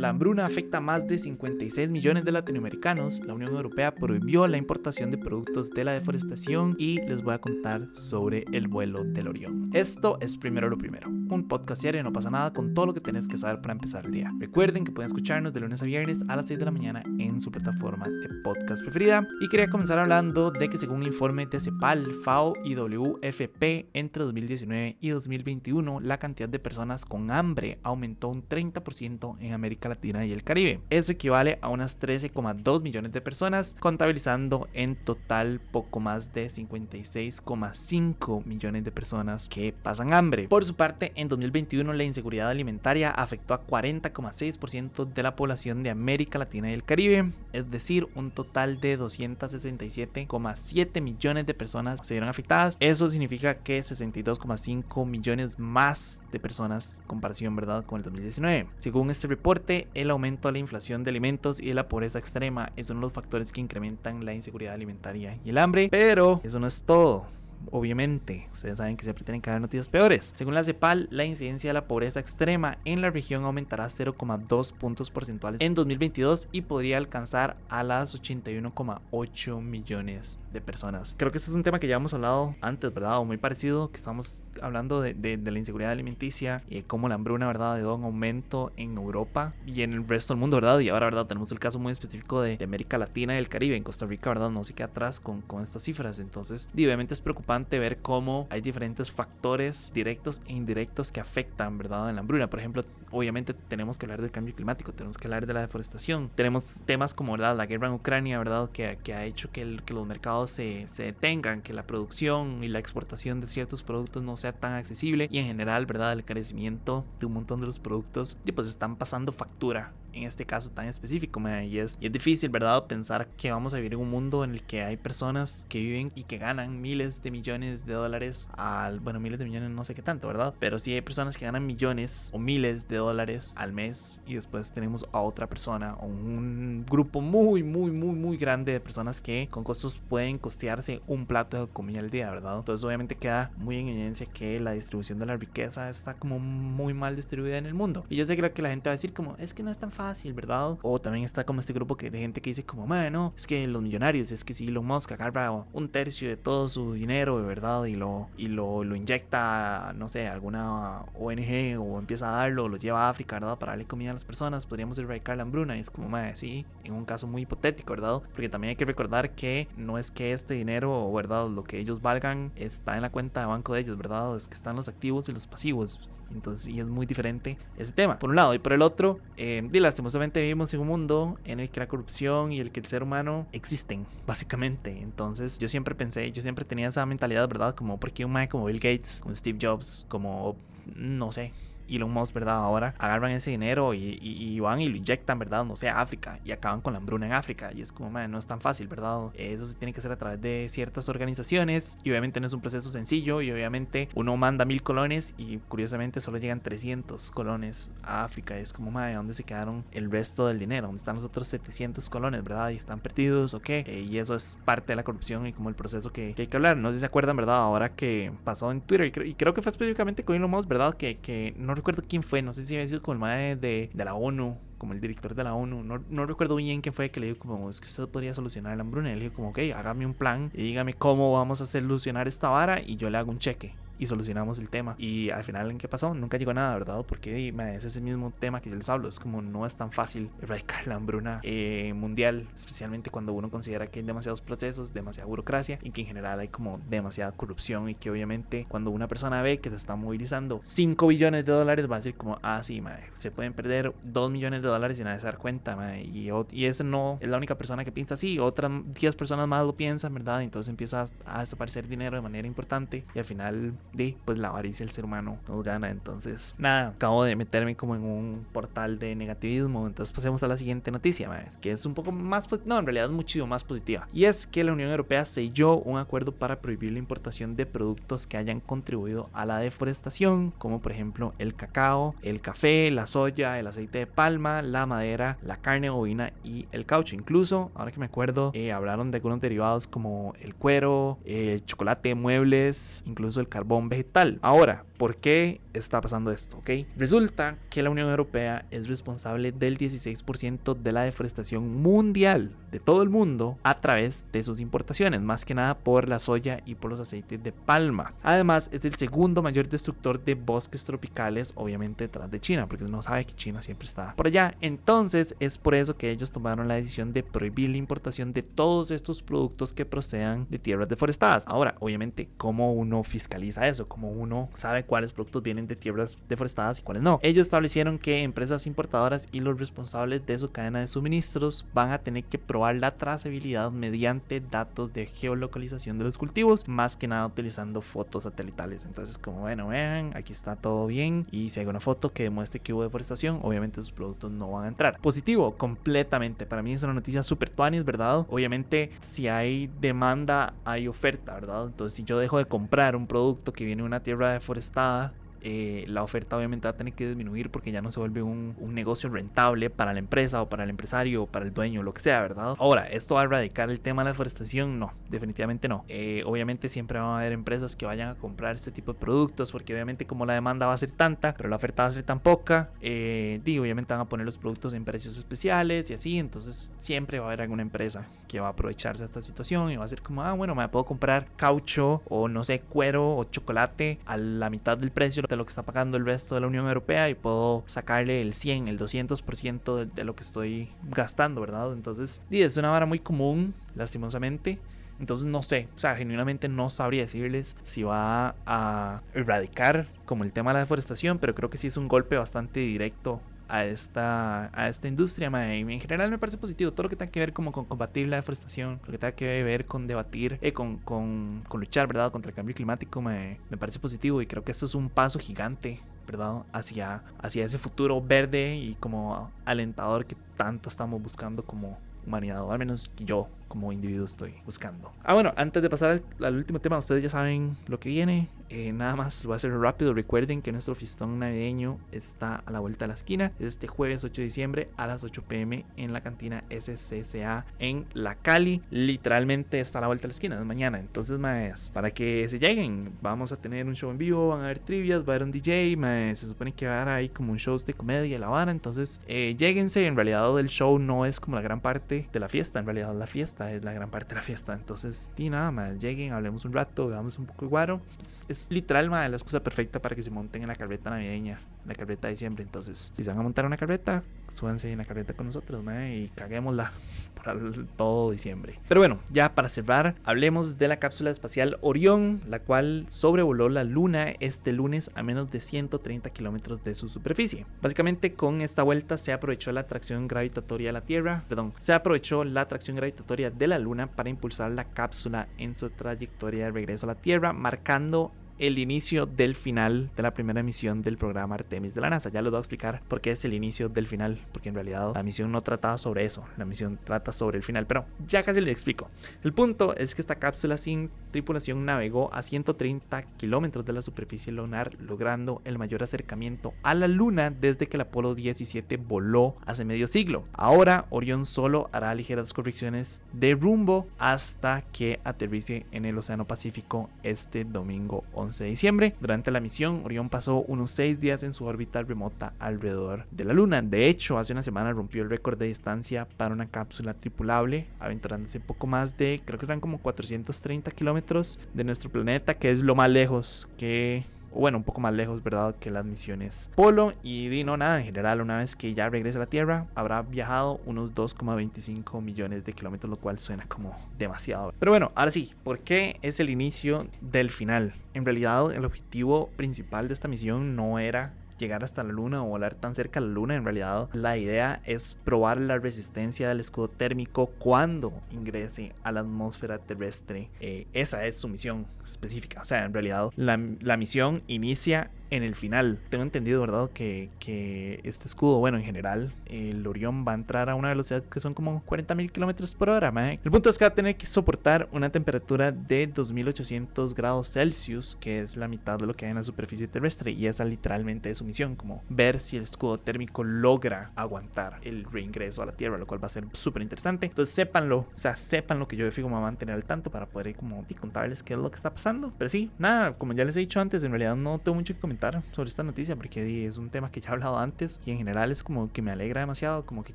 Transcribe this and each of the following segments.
la hambruna afecta a más de 56 millones de latinoamericanos, la Unión Europea prohibió la importación de productos de la deforestación y les voy a contar sobre el vuelo del Orión. Esto es primero lo primero, un podcast diario no pasa nada con todo lo que tenés que saber para empezar el día. Recuerden que pueden escucharnos de lunes a viernes a las 6 de la mañana en su plataforma de podcast preferida. Y quería comenzar hablando de que según informe de CEPAL, FAO y WFP, entre 2019 y 2021, la cantidad de personas con hambre aumentó un 30% en América Latina y el Caribe. Eso equivale a unas 13,2 millones de personas, contabilizando en total poco más de 56,5 millones de personas que pasan hambre. Por su parte, en 2021 la inseguridad alimentaria afectó a 40,6% de la población de América Latina y el Caribe, es decir, un total de 267,7 millones de personas se vieron afectadas. Eso significa que 62,5 millones más de personas comparación, ¿verdad?, con el 2019. Según este reporte, el aumento de la inflación de alimentos y de la pobreza extrema es uno de los factores que incrementan la inseguridad alimentaria y el hambre, pero eso no es todo obviamente. Ustedes saben que siempre tienen que haber noticias peores. Según la CEPAL, la incidencia de la pobreza extrema en la región aumentará 0,2 puntos porcentuales en 2022 y podría alcanzar a las 81,8 millones de personas. Creo que este es un tema que ya hemos hablado antes, ¿verdad? O muy parecido, que estamos hablando de, de, la inseguridad alimenticia y cómo la hambruna, ¿verdad? De un aumento en Europa y en el resto del mundo, ¿verdad? Y ahora, ¿verdad? Tenemos el caso muy específico de, de América Latina y el Caribe. En Costa Rica, ¿verdad? No se queda atrás con, con estas cifras. Entonces, obviamente es preocupante ver cómo hay diferentes factores directos e indirectos que afectan, ¿verdad?, en la hambruna. Por ejemplo, obviamente tenemos que hablar del cambio climático, tenemos que hablar de la deforestación. Tenemos temas como, ¿verdad?, la guerra en Ucrania, ¿verdad?, que, que ha hecho que, el, que los mercados se, se, detengan, que la producción y la exportación de ciertos productos no sea tan accesible y en general, ¿verdad?, el carecimiento de un montón de los productos, y pues están pasando factura en este caso tan específico, y, es, y es difícil, ¿verdad?, pensar que vamos a vivir en un mundo en el que hay personas que viven y que ganan miles de millones de dólares al, bueno, miles de millones no sé qué tanto, ¿verdad? Pero sí hay personas que ganan millones o miles de dólares al mes y después tenemos a otra persona o un grupo muy, muy, muy, muy grande de personas que con costos pueden costearse un plato de comida al día, ¿verdad? Entonces obviamente queda muy en evidencia que la distribución de la riqueza está como muy mal distribuida en el mundo. Y yo sé que la gente va a decir como, es que no es tan fácil, ¿verdad? O también está como este grupo que, de gente que dice como, bueno, es que los millonarios, es que si Elon Musk agarra un tercio de todo su dinero, ¿verdad? Y lo, y lo, lo inyecta, no sé, alguna ONG o empieza a darlo, lo lleva a África, ¿verdad? Para darle comida a las personas, podríamos erradicar la hambruna. Y es como, madre, sí, en un caso muy hipotético, ¿verdad? Porque también hay que recordar que no es que este dinero, ¿verdad? Lo que ellos valgan está en la cuenta de banco de ellos, ¿verdad? Es que están los activos y los pasivos. Entonces, sí es muy diferente ese tema, por un lado. Y por el otro, eh, lastimosamente vivimos en un mundo en el que la corrupción y el que el ser humano existen, básicamente. Entonces, yo siempre pensé, yo siempre tenía esa mentalidad, ¿verdad? Como, porque un man como Bill Gates, como Steve Jobs, como, no sé, Elon Musk, ¿verdad? Ahora agarran ese dinero y, van y lo inyectan, ¿verdad? No sé, a África y acaban con la hambruna en África. Y es como, man, no es tan fácil, ¿verdad? Eso se tiene que hacer a través de ciertas organizaciones y obviamente no es un proceso sencillo y obviamente uno manda mil colones y curiosamente solo llegan 300 colones a África. Y es como, man, ¿dónde se quedaron el resto del dinero? ¿Dónde están los otros 700 colones, ¿verdad? Y están perdidos o qué? Eh, y eso es parte de la corrupción y como el proceso que, hay que hablar. No sé si se acuerdan, ¿verdad? Ahora que pasó en Twitter y, creo que fue específicamente con Elon Musk, ¿verdad? Que, que no recuerdo quién fue, no sé si había sido como el mae de, de la ONU como el director de la ONU, no, no, recuerdo bien quién fue que le dijo como, es que usted podría solucionar la hambruna. Y le dijo como, ok, hágame un plan y dígame cómo vamos a solucionar esta vara y yo le hago un cheque y solucionamos el tema. Y al final, ¿en qué pasó? Nunca llegó nada, ¿verdad? Porque es ese mismo tema que yo les hablo. Es como no es tan fácil erradicar la hambruna eh, mundial, especialmente cuando uno considera que hay demasiados procesos, demasiada burocracia y que en general hay como demasiada corrupción y que obviamente cuando una persona ve que se está movilizando 5 billones de dólares va a decir como, ah, sí, se pueden perder 2 millones de dólares y nadie se dar cuenta. Y, y ese no es la única persona que piensa así, otras 10 personas más lo piensan, ¿verdad? Entonces empieza a desaparecer dinero de manera importante y al final de pues la avaricia del ser humano nos gana. Entonces, nada, acabo de meterme como en un portal de negativismo. Entonces, pasemos a la siguiente noticia, que es un poco más, pues, no, en realidad es mucho más positiva. Y es que la Unión Europea selló un acuerdo para prohibir la importación de productos que hayan contribuido a la deforestación, como por ejemplo el cacao, el café, la soya, el aceite de palma, la madera, la carne bovina y el caucho. Incluso, ahora que me acuerdo, eh, hablaron de algunos derivados como el cuero, el chocolate, muebles, incluso el carbón vegetal. Ahora, ¿por qué está pasando esto, ¿ok? Resulta que la Unión Europea es responsable del 16% de la deforestación mundial de todo el mundo a través de sus importaciones, más que nada por la soya y por los aceites de palma. Además, es el segundo mayor destructor de bosques tropicales, obviamente detrás de China, porque no sabe que China siempre está por allá. Entonces, es por eso que ellos tomaron la decisión de prohibir la importación de todos estos productos que procedan de tierras deforestadas. Ahora, obviamente, ¿cómo uno fiscaliza eso? ¿Cómo uno sabe cuáles productos vienen de tierras deforestadas y cuáles no? Ellos establecieron que empresas importadoras y los responsables de su cadena de suministros van a tener que probar la trazabilidad mediante datos de geolocalización de los cultivos, más que nada utilizando fotos satelitales. Entonces, como bueno, vean, aquí está todo bien y si hay una foto que demuestre que hubo deforestación, obviamente sus productos no van a entrar. Positivo, completamente. Para mí es una noticia súper tuanis, ¿verdad? Obviamente, si hay demanda, hay oferta, ¿verdad? Entonces, si yo dejo de comprar un producto que viene de una tierra deforestada, eh, la oferta obviamente va a tener que disminuir porque ya no se vuelve un, negocio rentable para la empresa o para el empresario o para el dueño, lo que sea, ¿verdad? Ahora, ¿esto va a erradicar el tema de la deforestación? No, definitivamente no. Eh, obviamente siempre van a haber empresas que vayan a comprar este tipo de productos porque obviamente como la demanda va a ser tanta, pero la oferta va a ser tan poca, eh, obviamente van a poner los productos en precios especiales y así, entonces siempre va a haber alguna empresa que va a aprovecharse de esta situación y va a ser como, ah, bueno, me puedo comprar caucho o no sé, cuero o chocolate a la mitad del precio de lo que está pagando el resto de la Unión Europea y puedo sacarle el 100, el 200% de, de lo que estoy gastando, ¿verdad? Entonces, es una vara muy común, lastimosamente. Entonces no sé, o sea, genuinamente no sabría decirles si va a erradicar como el tema de la deforestación, pero creo que sí es un golpe bastante directo a esta, a esta industria. en general me parece positivo todo lo que tenga que ver como con combatir la deforestación, lo que tenga que ver con debatir, eh, con, con, luchar, ¿verdad? Contra el cambio climático me, me parece positivo y creo que esto es un paso gigante ¿verdad? Hacia, hacia ese futuro verde y como alentador que tanto estamos buscando como humanidad, o al menos yo como individuo estoy buscando. Ah, bueno, antes de pasar al, último tema, ustedes ya saben lo que viene. Eh, nada más lo voy a hacer rápido. Recuerden que nuestro fistón navideño está a la vuelta de la esquina. Es este jueves 8 de diciembre a las 8 pm en la cantina SCCA en La Cali. Literalmente está a la vuelta de la esquina, es mañana. Entonces, más para que se lleguen, vamos a tener un show en vivo, van a haber trivias, va a haber un DJ. se supone que va a haber ahí como un show de comedia La Habana. Entonces, eh, lleguense. En realidad, el show no es como la gran parte de la fiesta. En realidad, la fiesta es la gran parte de la fiesta. Entonces, y nada más, lleguen, hablemos un rato, veamos un poco de guaro. Es, literal, la excusa perfecta para que se monten en la carreta navideña, la carreta de diciembre. Entonces, si se van a montar una carreta, súbanse en la carreta con nosotros, y caguémosla por todo diciembre. Pero bueno, ya para cerrar, hablemos de la cápsula espacial Orión, la cual sobrevoló la Luna este lunes a menos de 130 kilómetros de su superficie. Básicamente, con esta vuelta se aprovechó la atracción gravitatoria de la Tierra, perdón, se aprovechó la atracción gravitatoria de la Luna para impulsar la cápsula en su trayectoria de regreso a la Tierra, marcando el inicio del final de la primera misión del programa Artemis de la NASA. Ya les voy a explicar por qué es el inicio del final, porque en realidad la misión no trataba sobre eso, la misión trata sobre el final, pero ya casi les explico. El punto es que esta cápsula sin tripulación navegó a 130 kilómetros de la superficie lunar, logrando el mayor acercamiento a la Luna desde que el Apolo 17 voló hace medio siglo. Ahora Orión solo hará ligeras correcciones de rumbo hasta que aterrice en el Océano Pacífico este domingo 11 de diciembre. Durante la misión, Orión pasó unos 6 días en su órbita remota alrededor de la Luna. De hecho, hace una semana rompió el récord de distancia para una cápsula tripulable, aventurándose poco más de, creo que eran como 430 kilómetros de nuestro planeta, que es lo más lejos que bueno, un poco más lejos, ¿verdad? Que las misiones Polo. Y di no nada, en general, una vez que ya regrese a la Tierra, habrá viajado unos 2,25 millones de kilómetros, lo cual suena como demasiado. Pero bueno, ahora sí, ¿por qué es el inicio del final? En realidad, el objetivo principal de esta misión no era llegar hasta la luna o volar tan cerca a la luna. En realidad, la idea es probar la resistencia del escudo térmico cuando ingrese a la atmósfera terrestre. Eh, esa es su misión específica. O sea, en realidad, la, la misión inicia en el final. Tengo entendido, ¿verdad? Que, que este escudo, bueno, en general, el Orión va a entrar a una velocidad que son como 40 mil kilómetros por hora. El punto es que va a tener que soportar una temperatura de 2800 grados Celsius, que es la mitad de lo que hay en la superficie terrestre. Y esa literalmente es su misión, como ver si el escudo térmico logra aguantar el reingreso a la Tierra, lo cual va a ser súper interesante. Entonces, sépanlo, o sea, sépanlo que yo de fijo me voy a mantener al tanto para poder como contarles qué es lo que está pasando. Pero sí, nada, como ya les he dicho antes, en realidad no tengo mucho que comentar comentar sobre esta noticia porque es un tema que ya he hablado antes y en general es como que me alegra demasiado, como que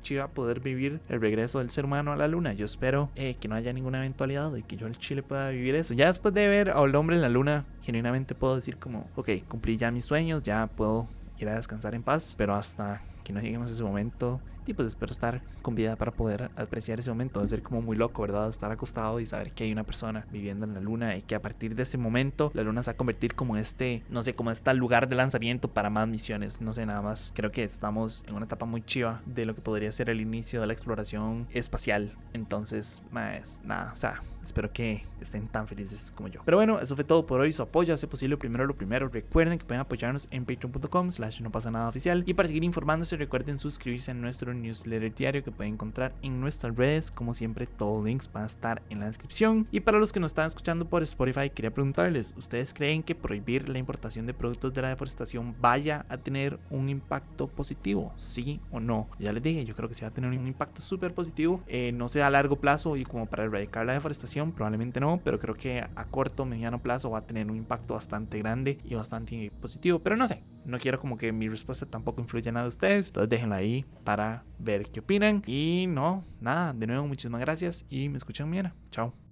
chiva poder vivir el regreso del ser humano a la luna. Yo espero eh, que no haya ninguna eventualidad de que yo el Chile pueda vivir eso. Ya después de ver al hombre en la luna, genuinamente puedo decir como, ok, cumplí ya mis sueños, ya puedo ir a descansar en paz, pero hasta que no lleguemos a ese momento, y pues espero estar con vida para poder apreciar ese momento. De ser como muy loco, ¿verdad? Estar acostado y saber que hay una persona viviendo en la luna y que a partir de ese momento la luna se va a convertir como este, no sé, como este lugar de lanzamiento para más misiones. No sé, nada más. Creo que estamos en una etapa muy chiva de lo que podría ser el inicio de la exploración espacial. Entonces, más nada, o sea, espero que estén tan felices como yo. Pero bueno, eso fue todo por hoy. Su apoyo hace posible primero lo primero. Recuerden que pueden apoyarnos en patreon.com slash no pasa nada oficial. Y para seguir informándose, recuerden suscribirse a nuestro newsletter diario que pueden encontrar en nuestras redes. Como siempre, todos los links van a estar en la descripción. Y para los que nos están escuchando por Spotify, quería preguntarles, ¿ustedes creen que prohibir la importación de productos de la deforestación vaya a tener un impacto positivo? ¿Sí o no? Ya les dije, yo creo que sí va a tener un impacto súper positivo. Eh, no sea a largo plazo y como para erradicar la deforestación, probablemente no, pero creo que a corto, mediano plazo va a tener un impacto bastante grande y bastante positivo. Pero no sé, no quiero como que mi respuesta tampoco influya nada de ustedes. Entonces déjenla ahí para ver qué opinan. Y no, nada, de nuevo muchísimas gracias y me escuchan mañana. Chao.